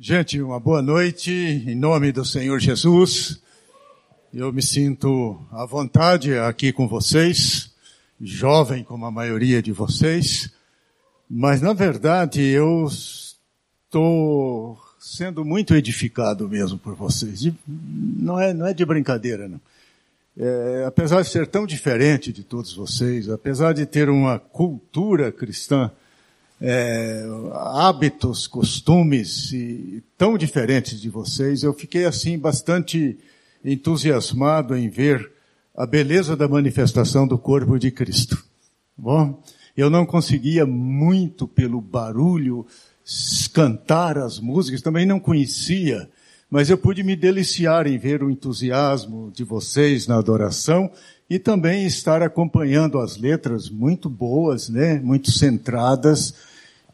Gente, uma boa noite, em nome do Senhor Jesus. Eu me sinto à vontade aqui com vocês, jovem como a maioria de vocês, mas na verdade eu estou sendo muito edificado mesmo por vocês. Não, é, não é de brincadeira, não. É, apesar de ser tão diferente de todos vocês, apesar de ter uma cultura cristã, é, hábitos, costumes e, tão diferentes de vocês, eu fiquei assim bastante entusiasmado em ver a beleza da manifestação do corpo de Cristo. Bom, eu não conseguia muito pelo barulho cantar as músicas, também não conhecia, mas eu pude me deliciar em ver o entusiasmo de vocês na adoração e também estar acompanhando as letras muito boas, né, muito centradas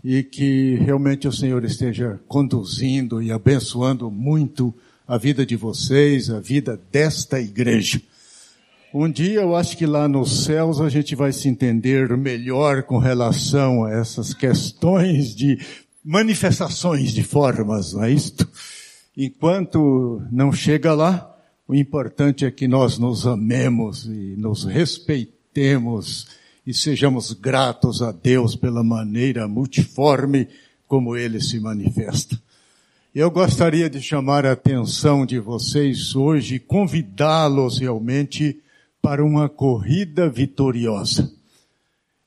e que realmente o Senhor esteja conduzindo e abençoando muito a vida de vocês, a vida desta igreja. Um dia eu acho que lá nos céus a gente vai se entender melhor com relação a essas questões de manifestações de formas, não é isto? Enquanto não chega lá, o importante é que nós nos amemos e nos respeitemos e sejamos gratos a Deus pela maneira multiforme como Ele se manifesta. Eu gostaria de chamar a atenção de vocês hoje convidá-los realmente para uma corrida vitoriosa.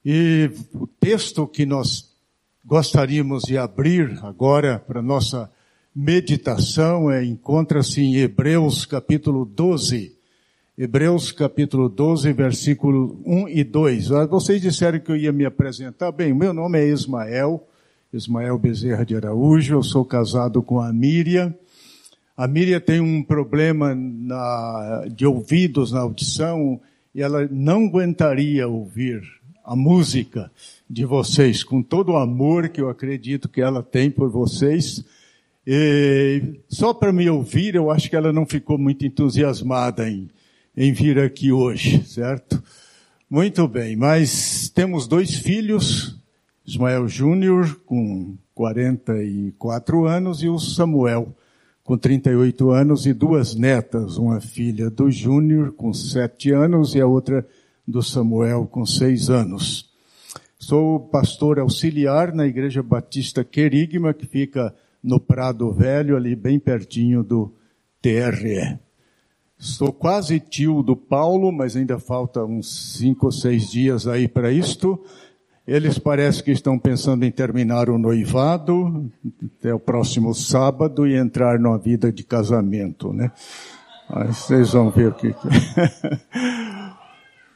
E o texto que nós gostaríamos de abrir agora para nossa meditação é, encontra-se em Hebreus capítulo 12, Hebreus capítulo 12, versículo 1 e 2. Ah, vocês disseram que eu ia me apresentar. Bem, meu nome é Ismael, Ismael Bezerra de Araújo, eu sou casado com a Miriam. A Miriam tem um problema na, de ouvidos na audição e ela não aguentaria ouvir a música de vocês, com todo o amor que eu acredito que ela tem por vocês. E só para me ouvir, eu acho que ela não ficou muito entusiasmada em em vir aqui hoje, certo? Muito bem, mas temos dois filhos, Ismael Júnior, com 44 anos, e o Samuel, com 38 anos, e duas netas, uma filha do Júnior, com 7 anos, e a outra do Samuel, com 6 anos. Sou pastor auxiliar na Igreja Batista Querigma, que fica no Prado Velho, ali bem pertinho do TRE. Sou quase tio do Paulo, mas ainda falta uns cinco ou seis dias aí para isto. Eles parecem que estão pensando em terminar o noivado até o próximo sábado e entrar numa vida de casamento, né? Aí vocês vão ver o que.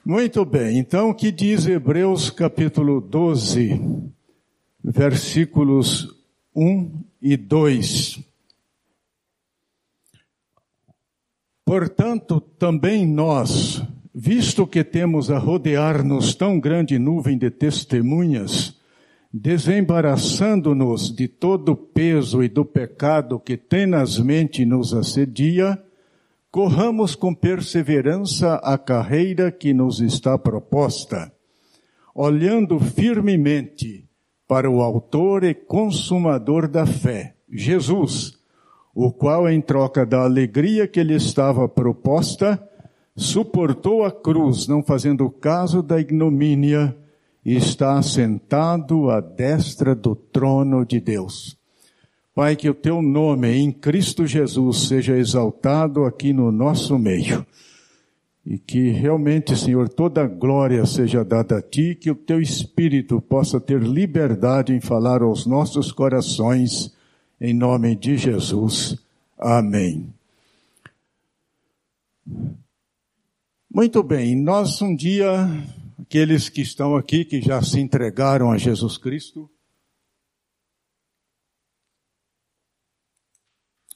Muito bem, então o que diz Hebreus capítulo 12, versículos 1 e 2. Portanto, também nós, visto que temos a rodear-nos tão grande nuvem de testemunhas, desembaraçando-nos de todo o peso e do pecado que tenazmente nos assedia, corramos com perseverança a carreira que nos está proposta, olhando firmemente para o Autor e Consumador da fé, Jesus, o qual, em troca da alegria que lhe estava proposta, suportou a cruz, não fazendo caso da ignomínia, e está assentado à destra do trono de Deus. Pai, que o teu nome em Cristo Jesus seja exaltado aqui no nosso meio. E que realmente, Senhor, toda a glória seja dada a Ti, que o Teu Espírito possa ter liberdade em falar aos nossos corações em nome de Jesus. Amém. Muito bem, nós um dia, aqueles que estão aqui, que já se entregaram a Jesus Cristo,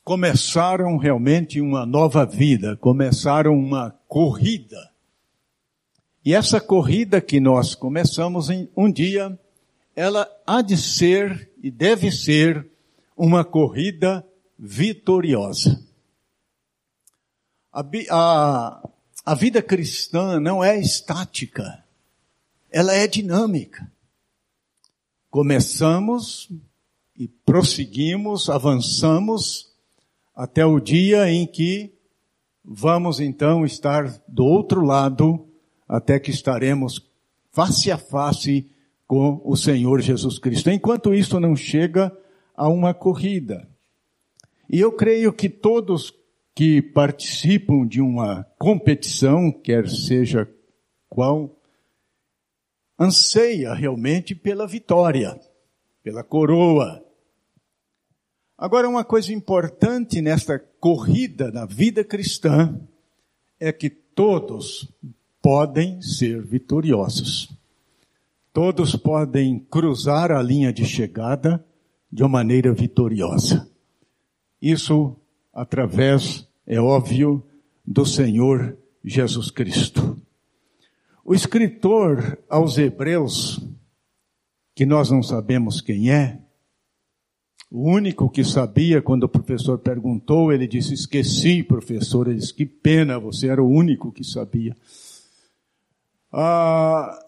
começaram realmente uma nova vida, começaram uma corrida. E essa corrida que nós começamos em um dia, ela há de ser e deve ser uma corrida vitoriosa. A, a, a vida cristã não é estática, ela é dinâmica. Começamos e prosseguimos, avançamos até o dia em que vamos então estar do outro lado, até que estaremos face a face com o Senhor Jesus Cristo. Enquanto isso não chega a uma corrida. E eu creio que todos que participam de uma competição, quer seja qual, anseia realmente pela vitória, pela coroa. Agora, uma coisa importante nesta corrida na vida cristã é que todos podem ser vitoriosos. Todos podem cruzar a linha de chegada de uma maneira vitoriosa. Isso através, é óbvio, do Senhor Jesus Cristo. O escritor aos Hebreus, que nós não sabemos quem é, o único que sabia, quando o professor perguntou, ele disse: Esqueci, professor. Ele disse: Que pena, você era o único que sabia. Ah,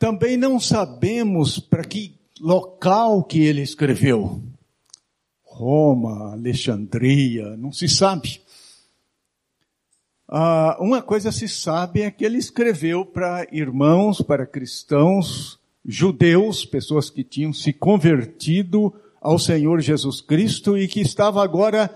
também não sabemos para que local que ele escreveu. Roma, Alexandria, não se sabe. Ah, uma coisa se sabe é que ele escreveu para irmãos, para cristãos, judeus, pessoas que tinham se convertido ao Senhor Jesus Cristo e que estava agora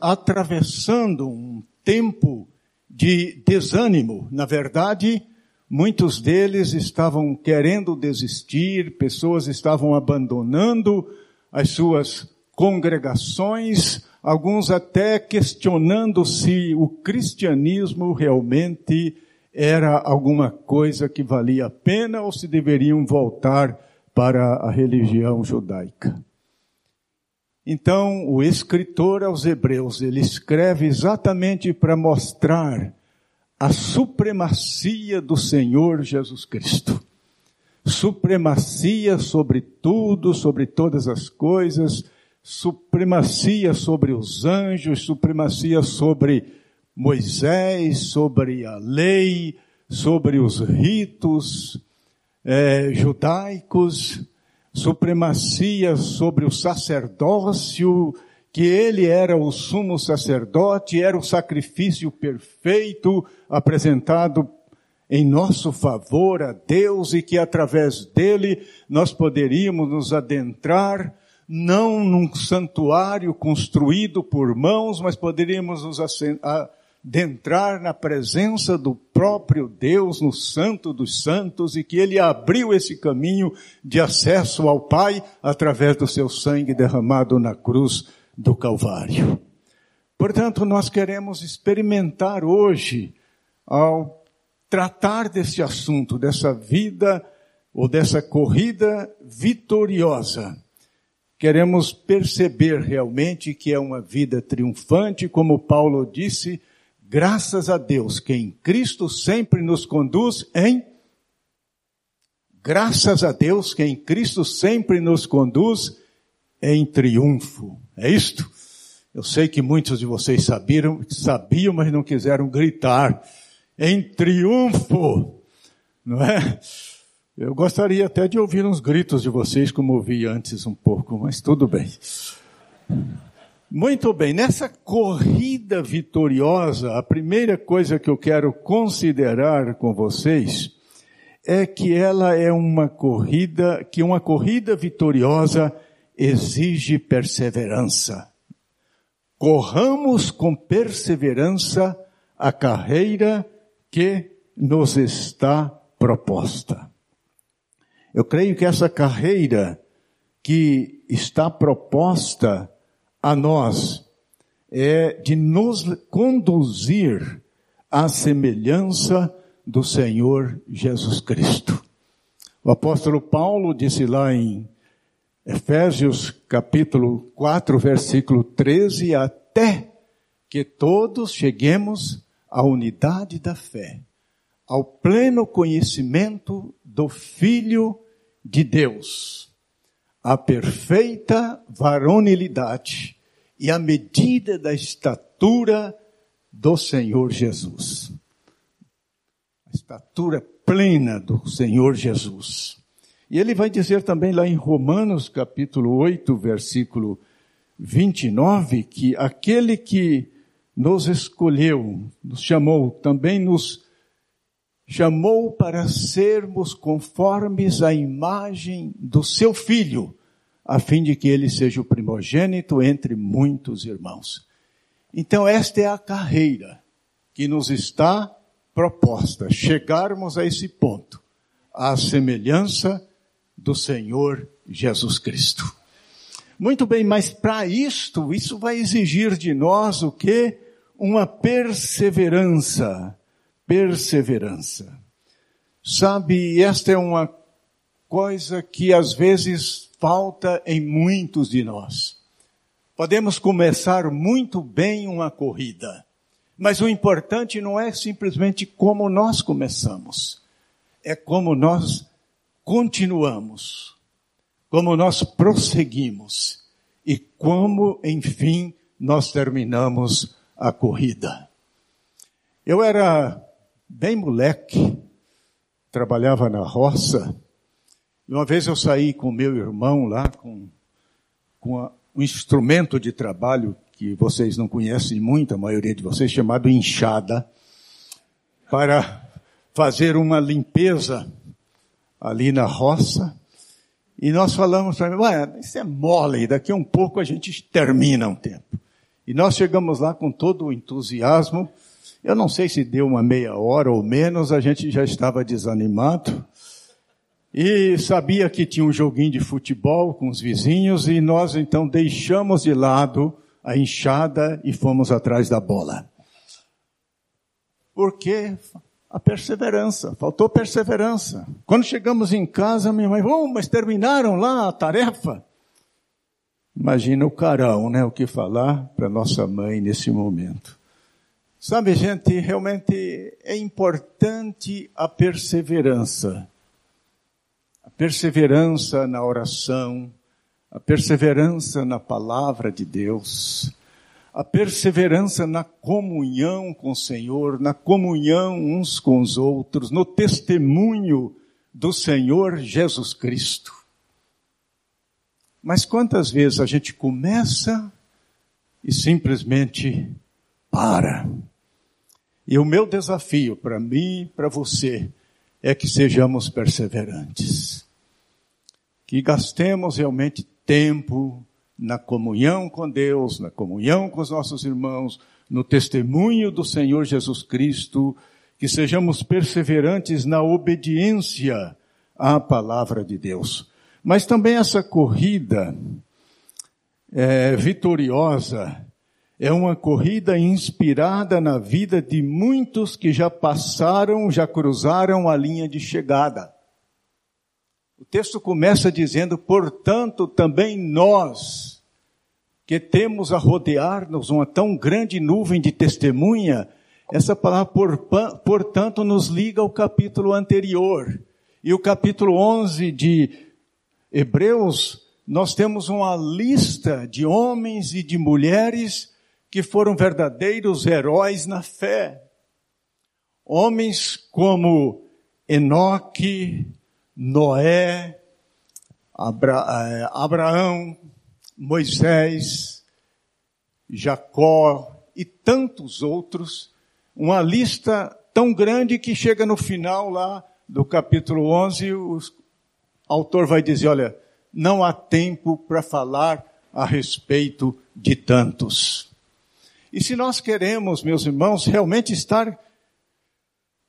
atravessando um tempo de desânimo. Na verdade, muitos deles estavam querendo desistir, pessoas estavam abandonando as suas congregações, alguns até questionando se o cristianismo realmente era alguma coisa que valia a pena ou se deveriam voltar para a religião judaica. Então, o escritor aos Hebreus, ele escreve exatamente para mostrar a supremacia do Senhor Jesus Cristo. Supremacia sobre tudo, sobre todas as coisas, supremacia sobre os anjos, supremacia sobre Moisés, sobre a lei, sobre os ritos é, judaicos, supremacia sobre o sacerdócio, que ele era o sumo sacerdote, era o sacrifício perfeito apresentado em nosso favor a Deus e que através dele nós poderíamos nos adentrar não num santuário construído por mãos, mas poderíamos nos adentrar na presença do próprio Deus, no Santo dos Santos, e que Ele abriu esse caminho de acesso ao Pai através do seu sangue derramado na cruz do Calvário. Portanto, nós queremos experimentar hoje, ao tratar desse assunto, dessa vida ou dessa corrida vitoriosa, queremos perceber realmente que é uma vida triunfante, como Paulo disse, graças a Deus que em Cristo sempre nos conduz em graças a Deus que em Cristo sempre nos conduz em triunfo. É isto? Eu sei que muitos de vocês sabiam, sabiam, mas não quiseram gritar. Em triunfo. Não é? Eu gostaria até de ouvir uns gritos de vocês, como ouvi antes um pouco, mas tudo bem. Muito bem, nessa corrida vitoriosa, a primeira coisa que eu quero considerar com vocês é que ela é uma corrida, que uma corrida vitoriosa exige perseverança. Corramos com perseverança a carreira que nos está proposta. Eu creio que essa carreira que está proposta a nós é de nos conduzir à semelhança do Senhor Jesus Cristo. O apóstolo Paulo disse lá em Efésios capítulo 4, versículo 13, até que todos cheguemos à unidade da fé, ao pleno conhecimento do Filho de Deus, a perfeita varonilidade e a medida da estatura do Senhor Jesus. A estatura plena do Senhor Jesus. E ele vai dizer também lá em Romanos capítulo 8, versículo 29, que aquele que nos escolheu, nos chamou, também nos chamou para sermos conformes à imagem do seu filho, a fim de que ele seja o primogênito entre muitos irmãos. Então esta é a carreira que nos está proposta, chegarmos a esse ponto, à semelhança do Senhor Jesus Cristo. Muito bem, mas para isto, isso vai exigir de nós o que? Uma perseverança. Perseverança. Sabe, esta é uma coisa que às vezes falta em muitos de nós. Podemos começar muito bem uma corrida, mas o importante não é simplesmente como nós começamos, é como nós continuamos, como nós prosseguimos e como, enfim, nós terminamos a corrida. Eu era bem moleque, trabalhava na roça, e uma vez eu saí com meu irmão lá com, com a, um instrumento de trabalho que vocês não conhecem muito, a maioria de vocês, chamado enxada, para fazer uma limpeza ali na roça. E nós falamos para mim, isso é mole, daqui a um pouco a gente termina um tempo. E nós chegamos lá com todo o entusiasmo. Eu não sei se deu uma meia hora ou menos, a gente já estava desanimado. E sabia que tinha um joguinho de futebol com os vizinhos e nós então deixamos de lado a enxada e fomos atrás da bola. Porque a perseverança, faltou perseverança. Quando chegamos em casa, minha mãe, oh, mas terminaram lá a tarefa? Imagina o carão, né? O que falar para nossa mãe nesse momento. Sabe, gente, realmente é importante a perseverança. A perseverança na oração, a perseverança na palavra de Deus, a perseverança na comunhão com o Senhor, na comunhão uns com os outros, no testemunho do Senhor Jesus Cristo. Mas quantas vezes a gente começa e simplesmente para? E o meu desafio para mim e para você é que sejamos perseverantes. Que gastemos realmente tempo, na comunhão com Deus, na comunhão com os nossos irmãos, no testemunho do Senhor Jesus Cristo, que sejamos perseverantes na obediência à palavra de Deus. Mas também essa corrida é, vitoriosa é uma corrida inspirada na vida de muitos que já passaram, já cruzaram a linha de chegada. O texto começa dizendo, portanto, também nós, que temos a rodear-nos uma tão grande nuvem de testemunha, essa palavra, por, portanto, nos liga ao capítulo anterior. E o capítulo 11 de Hebreus, nós temos uma lista de homens e de mulheres que foram verdadeiros heróis na fé. Homens como Enoque, Noé, Abra, eh, Abraão, Moisés, Jacó e tantos outros, uma lista tão grande que chega no final lá do capítulo 11, o autor vai dizer, olha, não há tempo para falar a respeito de tantos. E se nós queremos, meus irmãos, realmente estar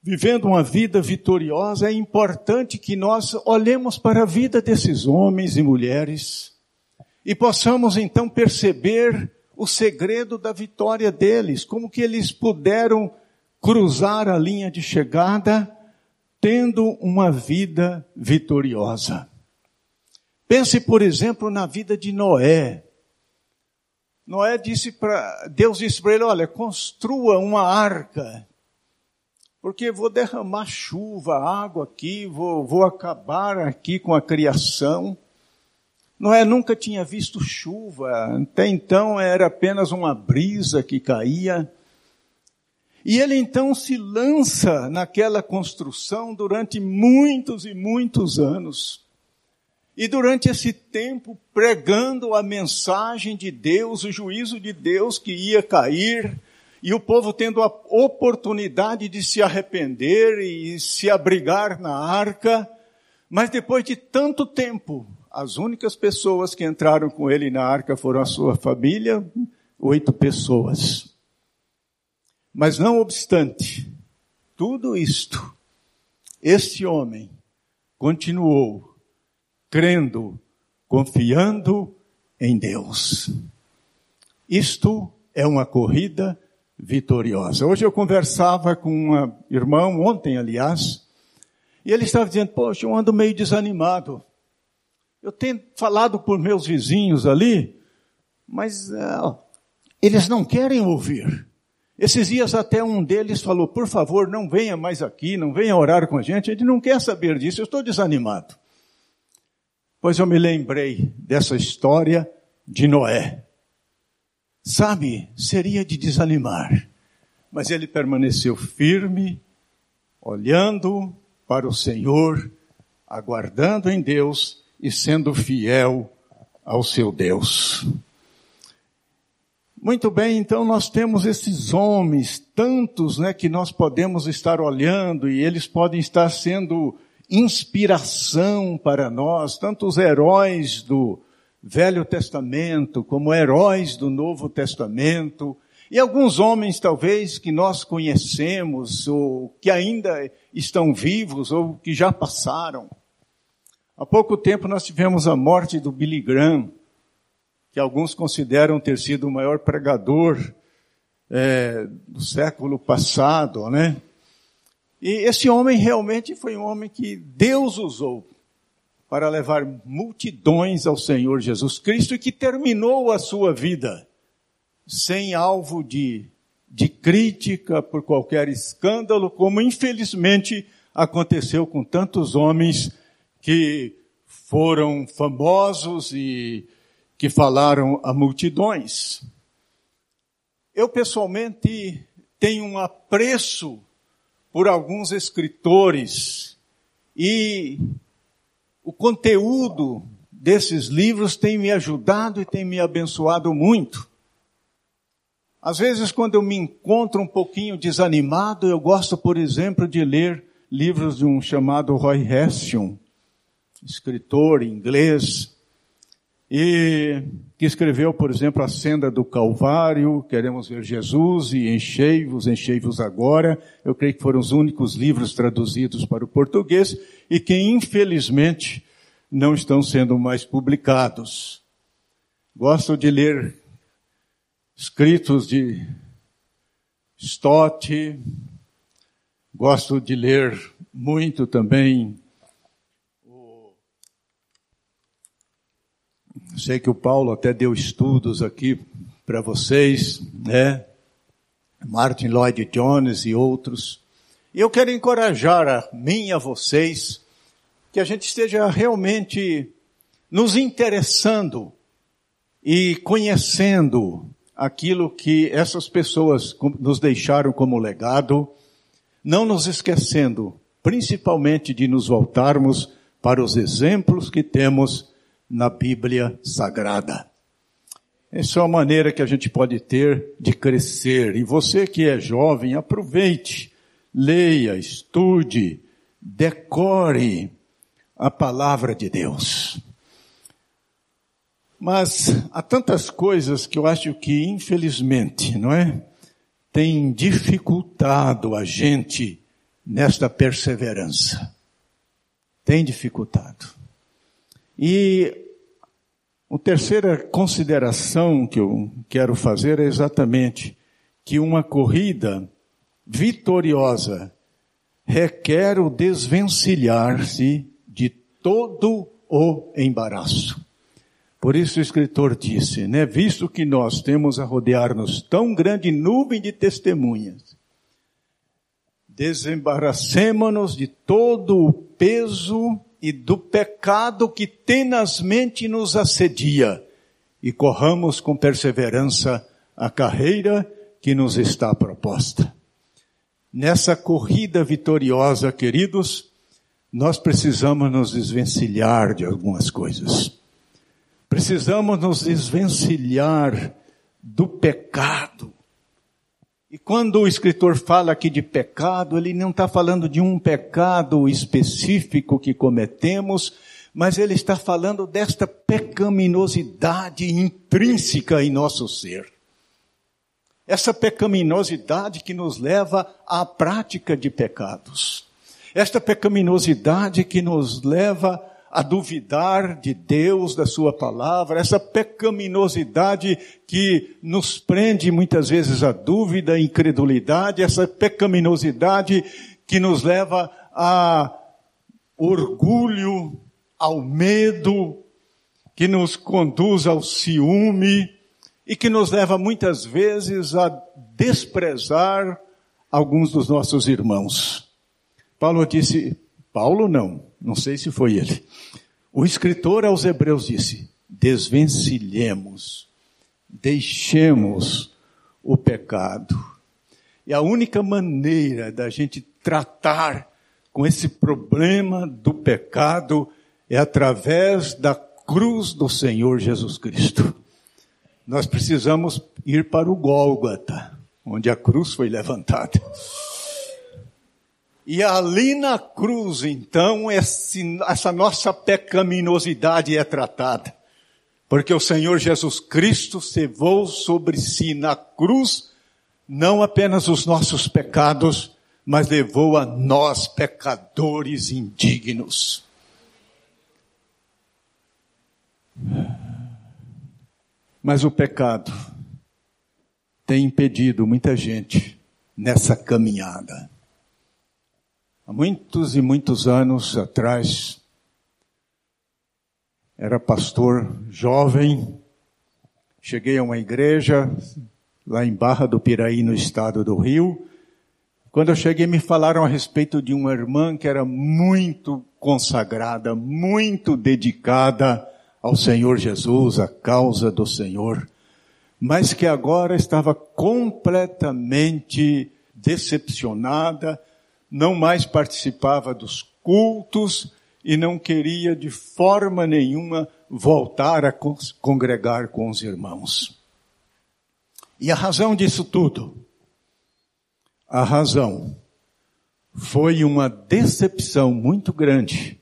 vivendo uma vida vitoriosa, é importante que nós olhemos para a vida desses homens e mulheres e possamos então perceber o segredo da vitória deles, como que eles puderam cruzar a linha de chegada tendo uma vida vitoriosa. Pense, por exemplo, na vida de Noé. Noé disse para Deus disse para ele, olha, construa uma arca porque vou derramar chuva, água aqui, vou, vou acabar aqui com a criação. Noé nunca tinha visto chuva, até então era apenas uma brisa que caía. E ele então se lança naquela construção durante muitos e muitos anos. E durante esse tempo, pregando a mensagem de Deus, o juízo de Deus que ia cair, e o povo tendo a oportunidade de se arrepender e se abrigar na arca, mas depois de tanto tempo, as únicas pessoas que entraram com ele na arca foram a sua família, oito pessoas. Mas não obstante tudo isto, este homem continuou crendo, confiando em Deus. Isto é uma corrida vitoriosa. Hoje eu conversava com um irmão, ontem aliás, e ele estava dizendo, poxa, eu ando meio desanimado. Eu tenho falado por meus vizinhos ali, mas uh, eles não querem ouvir. Esses dias até um deles falou, por favor, não venha mais aqui, não venha orar com a gente, ele não quer saber disso, eu estou desanimado. Pois eu me lembrei dessa história de Noé. Sabe, seria de desanimar, mas ele permaneceu firme, olhando para o Senhor, aguardando em Deus e sendo fiel ao seu Deus. Muito bem, então nós temos esses homens, tantos, né, que nós podemos estar olhando e eles podem estar sendo inspiração para nós, tantos heróis do Velho Testamento como heróis do Novo Testamento, e alguns homens talvez que nós conhecemos ou que ainda estão vivos ou que já passaram. Há pouco tempo nós tivemos a morte do Billy Graham, que alguns consideram ter sido o maior pregador é, do século passado, né? E esse homem realmente foi um homem que Deus usou para levar multidões ao Senhor Jesus Cristo e que terminou a sua vida sem alvo de, de crítica por qualquer escândalo, como infelizmente aconteceu com tantos homens que foram famosos e que falaram a multidões. Eu pessoalmente tenho um apreço por alguns escritores e o conteúdo desses livros tem me ajudado e tem me abençoado muito. Às vezes, quando eu me encontro um pouquinho desanimado, eu gosto, por exemplo, de ler livros de um chamado Roy Hession, escritor inglês, e que escreveu, por exemplo, A Senda do Calvário, Queremos Ver Jesus e Enchei-vos, Enchei-vos Agora. Eu creio que foram os únicos livros traduzidos para o português e que, infelizmente, não estão sendo mais publicados. Gosto de ler escritos de Stott, gosto de ler muito também Sei que o Paulo até deu estudos aqui para vocês, né? Martin Lloyd Jones e outros. E eu quero encorajar a mim e a vocês que a gente esteja realmente nos interessando e conhecendo aquilo que essas pessoas nos deixaram como legado, não nos esquecendo, principalmente de nos voltarmos para os exemplos que temos na Bíblia Sagrada. Essa é uma maneira que a gente pode ter de crescer. E você que é jovem, aproveite, leia, estude, decore a palavra de Deus. Mas há tantas coisas que eu acho que, infelizmente, não é? Tem dificultado a gente nesta perseverança. Tem dificultado. E a terceira consideração que eu quero fazer é exatamente que uma corrida vitoriosa requer o desvencilhar-se de todo o embaraço. Por isso o escritor disse, né, visto que nós temos a rodear-nos tão grande nuvem de testemunhas, desembaracemo-nos de todo o peso e do pecado que tenazmente nos assedia e corramos com perseverança a carreira que nos está proposta. Nessa corrida vitoriosa, queridos, nós precisamos nos desvencilhar de algumas coisas. Precisamos nos desvencilhar do pecado. E quando o escritor fala aqui de pecado, ele não está falando de um pecado específico que cometemos, mas ele está falando desta pecaminosidade intrínseca em nosso ser. Essa pecaminosidade que nos leva à prática de pecados. Esta pecaminosidade que nos leva a duvidar de Deus, da Sua palavra, essa pecaminosidade que nos prende muitas vezes à dúvida, à incredulidade, essa pecaminosidade que nos leva a orgulho, ao medo, que nos conduz ao ciúme e que nos leva muitas vezes a desprezar alguns dos nossos irmãos. Paulo disse, Paulo não, não sei se foi ele. O escritor aos Hebreus disse: desvencilhemos, deixemos o pecado. E a única maneira da gente tratar com esse problema do pecado é através da cruz do Senhor Jesus Cristo. Nós precisamos ir para o Gólgota, onde a cruz foi levantada. E ali na cruz, então, esse, essa nossa pecaminosidade é tratada. Porque o Senhor Jesus Cristo cevou sobre si na cruz não apenas os nossos pecados, mas levou a nós, pecadores indignos. Mas o pecado tem impedido muita gente nessa caminhada. Há muitos e muitos anos atrás, era pastor jovem, cheguei a uma igreja lá em Barra do Piraí, no estado do Rio. Quando eu cheguei, me falaram a respeito de uma irmã que era muito consagrada, muito dedicada ao Senhor Jesus, à causa do Senhor, mas que agora estava completamente decepcionada, não mais participava dos cultos e não queria de forma nenhuma voltar a congregar com os irmãos. E a razão disso tudo? A razão foi uma decepção muito grande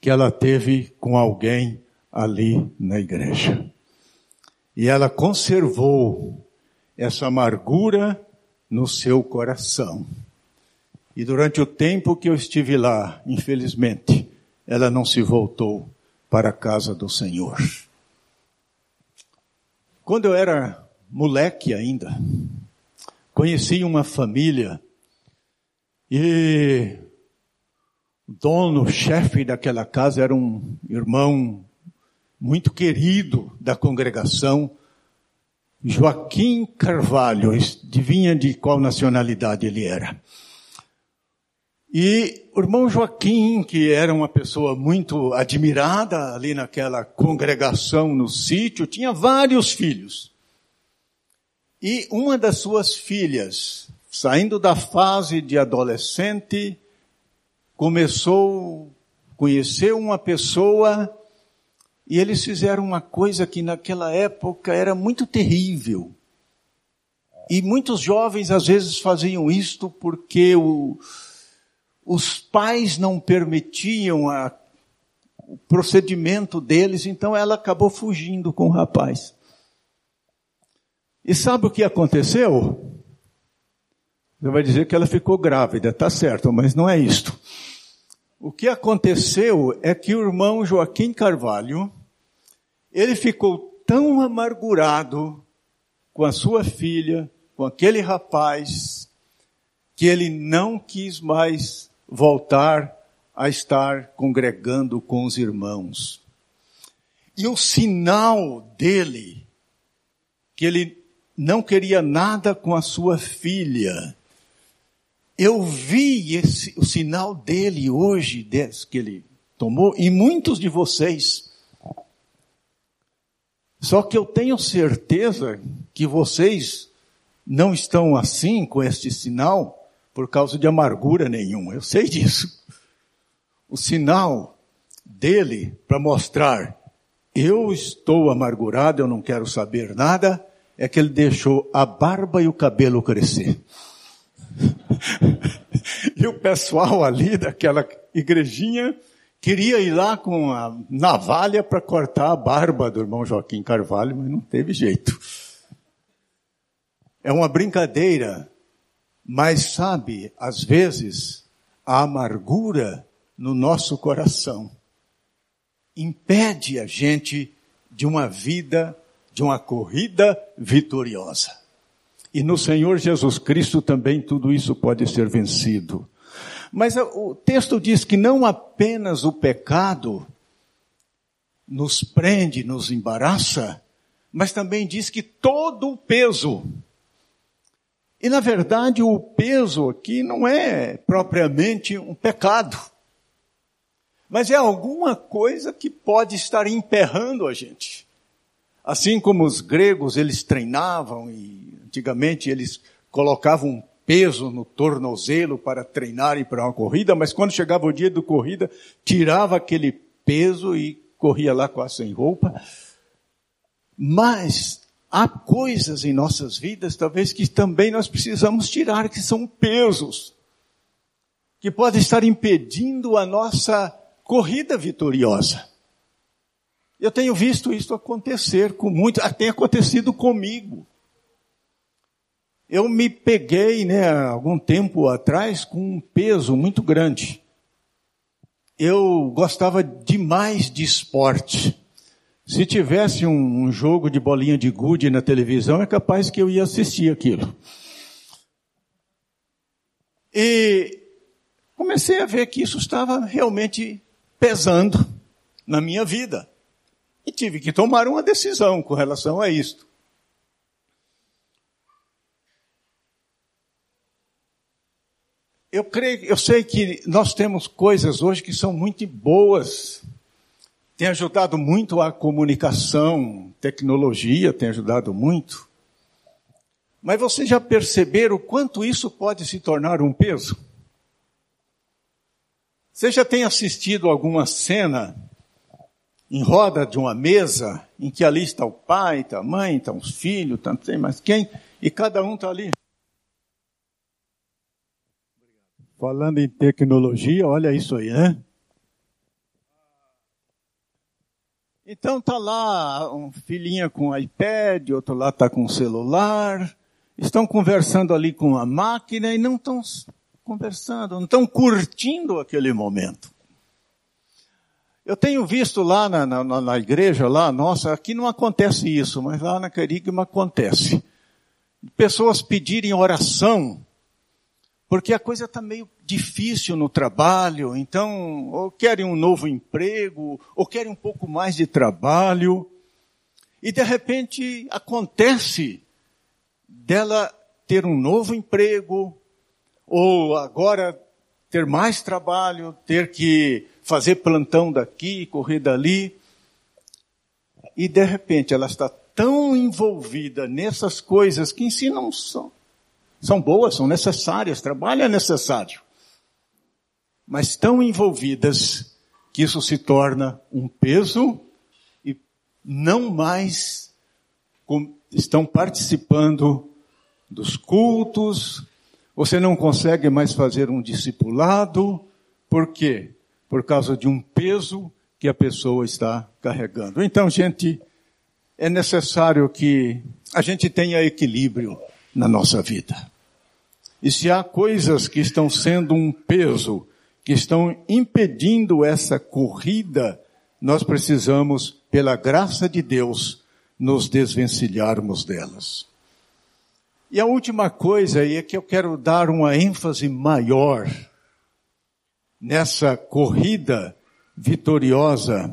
que ela teve com alguém ali na igreja. E ela conservou essa amargura no seu coração. E durante o tempo que eu estive lá, infelizmente, ela não se voltou para a casa do Senhor. Quando eu era moleque ainda, conheci uma família e o dono, o chefe daquela casa era um irmão muito querido da congregação, Joaquim Carvalho, adivinha de qual nacionalidade ele era. E o irmão Joaquim, que era uma pessoa muito admirada ali naquela congregação no sítio, tinha vários filhos. E uma das suas filhas, saindo da fase de adolescente, começou a conhecer uma pessoa e eles fizeram uma coisa que naquela época era muito terrível. E muitos jovens às vezes faziam isto porque o, os pais não permitiam a, o procedimento deles, então ela acabou fugindo com o rapaz. E sabe o que aconteceu? Você vai dizer que ela ficou grávida, tá certo, mas não é isto. O que aconteceu é que o irmão Joaquim Carvalho, ele ficou tão amargurado com a sua filha, com aquele rapaz, que ele não quis mais voltar a estar congregando com os irmãos. E o sinal dele, que ele não queria nada com a sua filha, eu vi esse, o sinal dele hoje, desse, que ele tomou, e muitos de vocês só que eu tenho certeza que vocês não estão assim com este sinal por causa de amargura nenhuma. Eu sei disso. o sinal dele para mostrar eu estou amargurado, eu não quero saber nada, é que ele deixou a barba e o cabelo crescer. e o pessoal ali daquela igrejinha queria ir lá com a navalha para cortar a barba do irmão Joaquim Carvalho, mas não teve jeito. É uma brincadeira, mas sabe, às vezes, a amargura no nosso coração impede a gente de uma vida, de uma corrida vitoriosa. E no Senhor Jesus Cristo também tudo isso pode ser vencido. Mas o texto diz que não apenas o pecado nos prende, nos embaraça, mas também diz que todo o peso. E na verdade o peso aqui não é propriamente um pecado mas é alguma coisa que pode estar emperrando a gente. Assim como os gregos, eles treinavam e antigamente eles colocavam um peso no tornozelo para treinarem para uma corrida, mas quando chegava o dia da corrida, tirava aquele peso e corria lá quase sem roupa. Mas há coisas em nossas vidas, talvez, que também nós precisamos tirar, que são pesos, que podem estar impedindo a nossa corrida vitoriosa. Eu tenho visto isso acontecer com muitos, tem acontecido comigo. Eu me peguei, né, algum tempo atrás com um peso muito grande. Eu gostava demais de esporte. Se tivesse um, um jogo de bolinha de gude na televisão, é capaz que eu ia assistir aquilo. E comecei a ver que isso estava realmente pesando na minha vida. E tive que tomar uma decisão com relação a isto. Eu creio, eu sei que nós temos coisas hoje que são muito boas. Tem ajudado muito a comunicação, tecnologia tem ajudado muito. Mas vocês já perceberam o quanto isso pode se tornar um peso? Você já tem assistido alguma cena em roda de uma mesa em que ali está o pai, está a mãe, está os filhos, tanto sei mais quem, e cada um está ali? Falando em tecnologia, olha isso aí, né? Então tá lá um filhinha com iPad, outro lá está com celular, estão conversando ali com a máquina e não estão conversando, não estão curtindo aquele momento. Eu tenho visto lá na, na, na, igreja, lá, nossa, aqui não acontece isso, mas lá na Carigma acontece. Pessoas pedirem oração, porque a coisa está meio difícil no trabalho, então, ou querem um novo emprego, ou querem um pouco mais de trabalho, e de repente acontece dela ter um novo emprego, ou agora ter mais trabalho, ter que fazer plantão daqui, correr dali. E de repente ela está tão envolvida nessas coisas que em si não são, são boas, são necessárias, trabalho é necessário. Mas tão envolvidas que isso se torna um peso e não mais estão participando dos cultos, você não consegue mais fazer um discipulado. Por quê? Por causa de um peso que a pessoa está carregando. Então, gente, é necessário que a gente tenha equilíbrio na nossa vida. E se há coisas que estão sendo um peso, que estão impedindo essa corrida, nós precisamos, pela graça de Deus, nos desvencilharmos delas. E a última coisa aí é que eu quero dar uma ênfase maior nessa corrida vitoriosa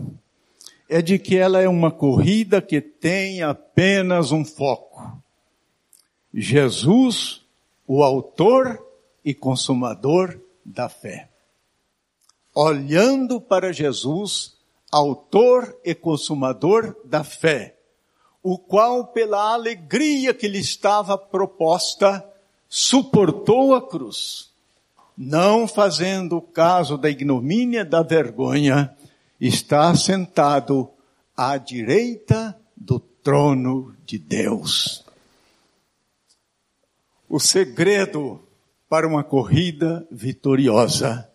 é de que ela é uma corrida que tem apenas um foco. Jesus, o autor e consumador da fé. Olhando para Jesus, autor e consumador da fé o qual, pela alegria que lhe estava proposta, suportou a cruz, não fazendo caso da ignomínia da vergonha, está sentado à direita do trono de Deus. O segredo para uma corrida vitoriosa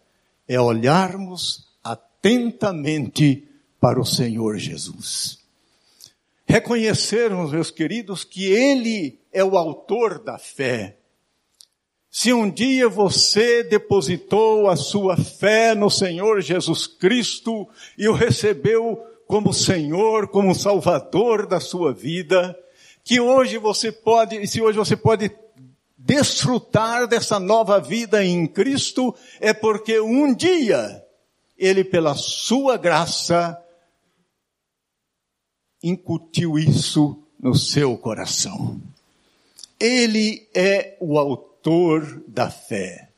é olharmos atentamente para o Senhor Jesus. Reconhecermos, meus queridos, que Ele é o autor da fé. Se um dia você depositou a sua fé no Senhor Jesus Cristo e o recebeu como Senhor, como Salvador da sua vida, que hoje você pode, se hoje você pode desfrutar dessa nova vida em Cristo, é porque um dia Ele, pela sua graça, incutiu isso no seu coração. Ele é o autor da fé.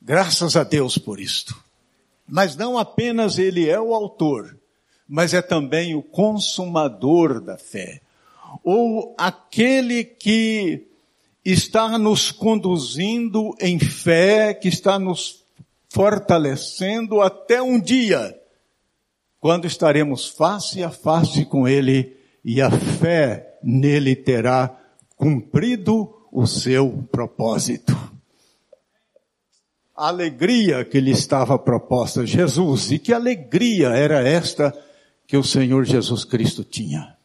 Graças a Deus por isto. Mas não apenas ele é o autor, mas é também o consumador da fé. Ou aquele que está nos conduzindo em fé, que está nos fortalecendo até um dia, quando estaremos face a face com Ele e a fé nele terá cumprido o seu propósito. A alegria que lhe estava proposta Jesus, e que alegria era esta que o Senhor Jesus Cristo tinha.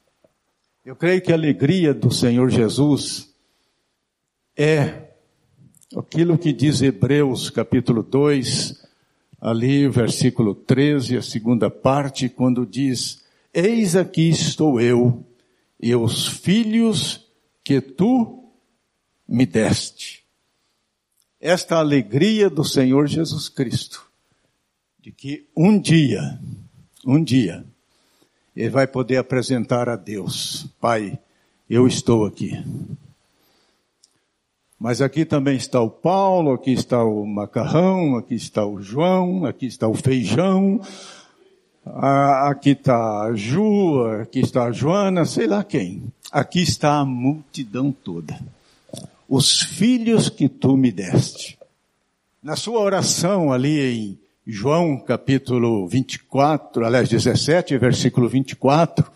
Eu creio que a alegria do Senhor Jesus é aquilo que diz Hebreus capítulo 2, ali versículo 13, a segunda parte, quando diz, eis aqui estou eu e os filhos que tu me deste. Esta alegria do Senhor Jesus Cristo, de que um dia, um dia, ele vai poder apresentar a Deus, Pai, eu estou aqui. Mas aqui também está o Paulo, aqui está o macarrão, aqui está o João, aqui está o feijão, aqui está a Ju, aqui está a Joana, sei lá quem. Aqui está a multidão toda. Os filhos que tu me deste. Na sua oração ali em João capítulo 24, aliás 17, versículo 24,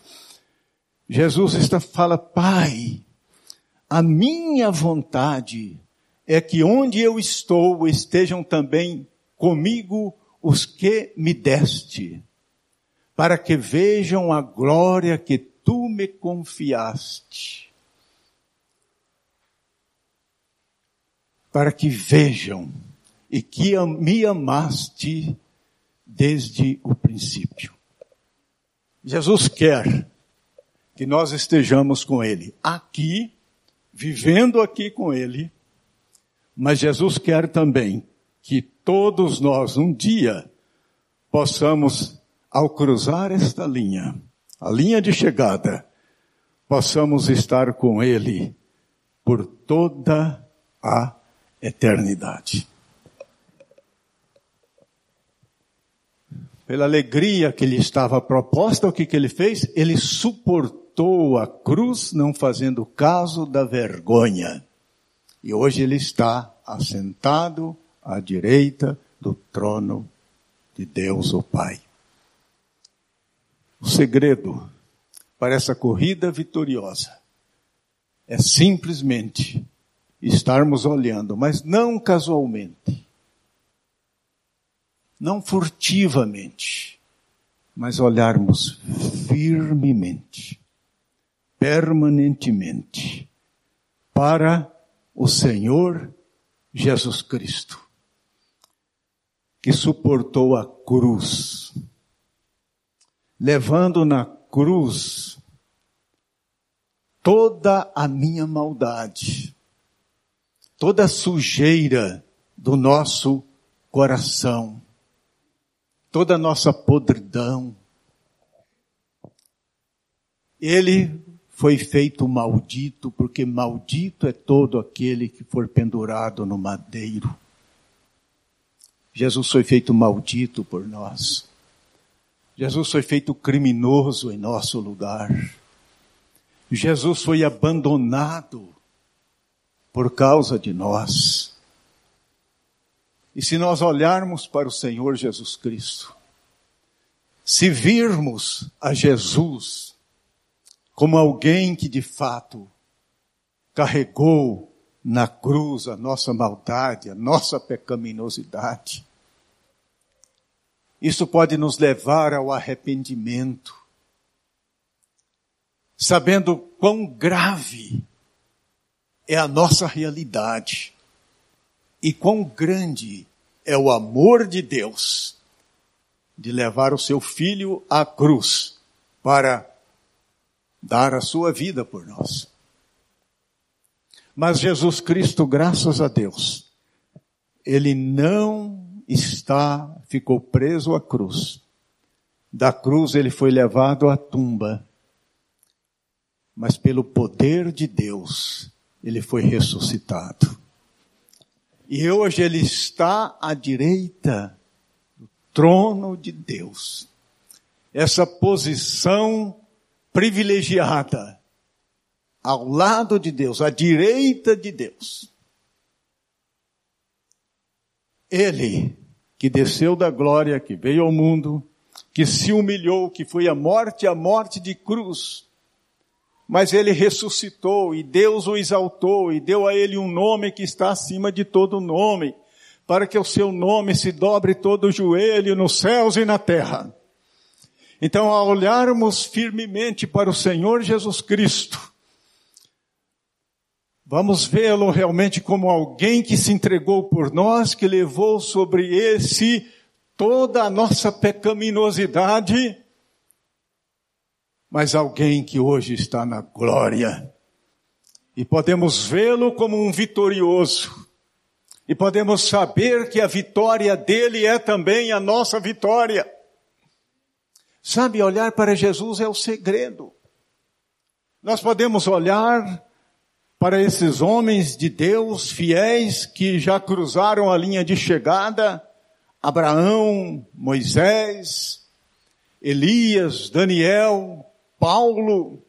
Jesus está, fala, Pai, a minha vontade é que onde eu estou estejam também comigo os que me deste, para que vejam a glória que tu me confiaste, para que vejam e que me amaste desde o princípio. Jesus quer que nós estejamos com Ele aqui, vivendo aqui com Ele, mas Jesus quer também que todos nós um dia possamos, ao cruzar esta linha, a linha de chegada, possamos estar com Ele por toda a eternidade. Pela alegria que lhe estava proposta, o que, que ele fez? Ele suportou a cruz, não fazendo caso da vergonha. E hoje ele está assentado à direita do trono de Deus, o Pai. O segredo para essa corrida vitoriosa é simplesmente estarmos olhando, mas não casualmente, não furtivamente, mas olharmos firmemente, permanentemente, para o Senhor Jesus Cristo, que suportou a cruz levando na cruz toda a minha maldade, toda a sujeira do nosso coração, toda a nossa podridão. Ele foi feito maldito, porque maldito é todo aquele que for pendurado no madeiro. Jesus foi feito maldito por nós. Jesus foi feito criminoso em nosso lugar. Jesus foi abandonado por causa de nós. E se nós olharmos para o Senhor Jesus Cristo, se virmos a Jesus como alguém que de fato carregou na cruz a nossa maldade, a nossa pecaminosidade, isso pode nos levar ao arrependimento, sabendo quão grave é a nossa realidade e quão grande é o amor de Deus de levar o seu filho à cruz para dar a sua vida por nós. Mas Jesus Cristo, graças a Deus, ele não está, ficou preso à cruz. Da cruz ele foi levado à tumba. Mas pelo poder de Deus, ele foi ressuscitado. E hoje ele está à direita do trono de Deus. Essa posição privilegiada ao lado de Deus, à direita de Deus. Ele que desceu da glória, que veio ao mundo, que se humilhou, que foi a morte, a morte de cruz, mas ele ressuscitou e Deus o exaltou e deu a ele um nome que está acima de todo nome, para que o seu nome se dobre todo o joelho nos céus e na terra. Então, ao olharmos firmemente para o Senhor Jesus Cristo, vamos vê-lo realmente como alguém que se entregou por nós, que levou sobre esse toda a nossa pecaminosidade, mas alguém que hoje está na glória. E podemos vê-lo como um vitorioso. E podemos saber que a vitória dele é também a nossa vitória. Sabe, olhar para Jesus é o segredo. Nós podemos olhar para esses homens de Deus fiéis que já cruzaram a linha de chegada, Abraão, Moisés, Elias, Daniel, Paulo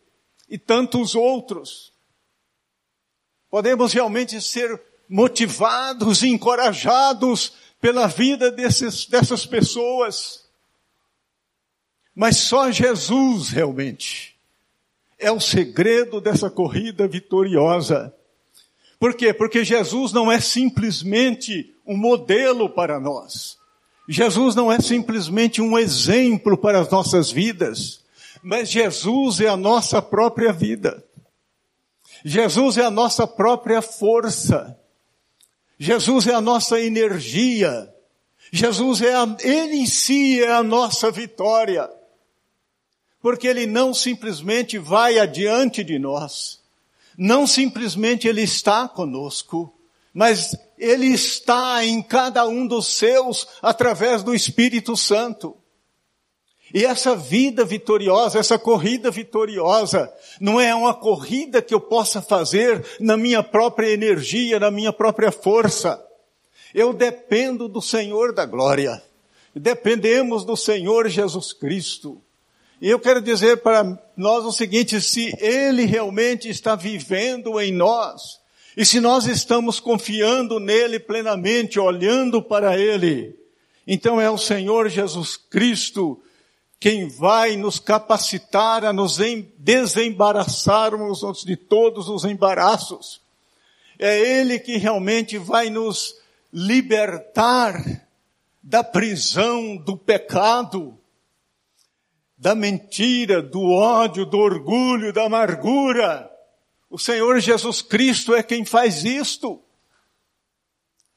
e tantos outros. Podemos realmente ser motivados e encorajados pela vida desses, dessas pessoas. Mas só Jesus realmente é o segredo dessa corrida vitoriosa. Por quê? Porque Jesus não é simplesmente um modelo para nós. Jesus não é simplesmente um exemplo para as nossas vidas mas Jesus é a nossa própria vida. Jesus é a nossa própria força. Jesus é a nossa energia. Jesus é a, Ele em si é a nossa vitória. Porque Ele não simplesmente vai adiante de nós. Não simplesmente Ele está conosco, mas Ele está em cada um dos seus através do Espírito Santo. E essa vida vitoriosa, essa corrida vitoriosa, não é uma corrida que eu possa fazer na minha própria energia, na minha própria força. Eu dependo do Senhor da glória. Dependemos do Senhor Jesus Cristo. E eu quero dizer para nós o seguinte, se Ele realmente está vivendo em nós, e se nós estamos confiando nele plenamente, olhando para Ele, então é o Senhor Jesus Cristo quem vai nos capacitar a nos desembaraçarmos de todos os embaraços. É Ele que realmente vai nos libertar da prisão do pecado, da mentira, do ódio, do orgulho, da amargura. O Senhor Jesus Cristo é quem faz isto.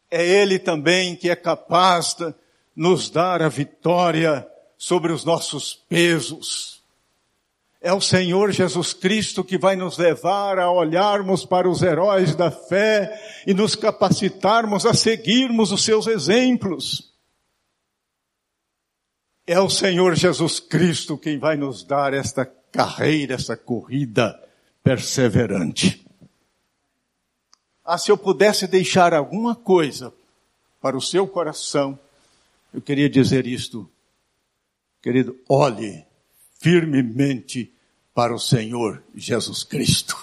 É Ele também que é capaz de nos dar a vitória sobre os nossos pesos. É o Senhor Jesus Cristo que vai nos levar a olharmos para os heróis da fé e nos capacitarmos a seguirmos os seus exemplos. É o Senhor Jesus Cristo quem vai nos dar esta carreira, esta corrida perseverante. Ah, se eu pudesse deixar alguma coisa para o seu coração, eu queria dizer isto. Querido, olhe firmemente para o Senhor Jesus Cristo.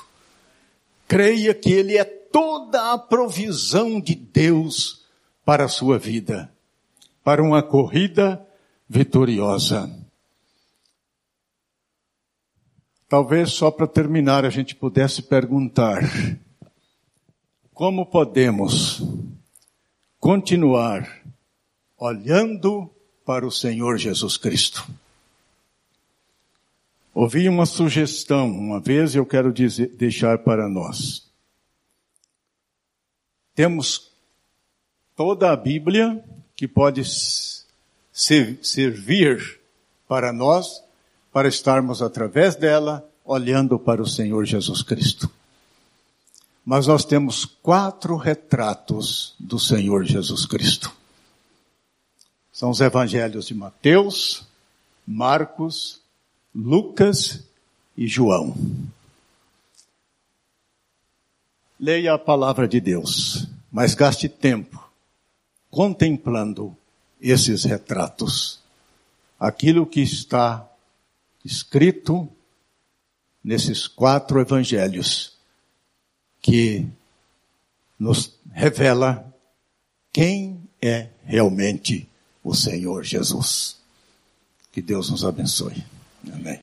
Creia que Ele é toda a provisão de Deus para a sua vida, para uma corrida vitoriosa. Talvez só para terminar a gente pudesse perguntar: como podemos continuar olhando para o Senhor Jesus Cristo? Ouvi uma sugestão uma vez e eu quero dizer, deixar para nós. Temos toda a Bíblia que pode servir para nós, para estarmos através dela olhando para o Senhor Jesus Cristo. Mas nós temos quatro retratos do Senhor Jesus Cristo. São os evangelhos de Mateus, Marcos, Lucas e João. Leia a palavra de Deus, mas gaste tempo contemplando esses retratos. Aquilo que está escrito nesses quatro evangelhos que nos revela quem é realmente o Senhor Jesus. Que Deus nos abençoe. Amém.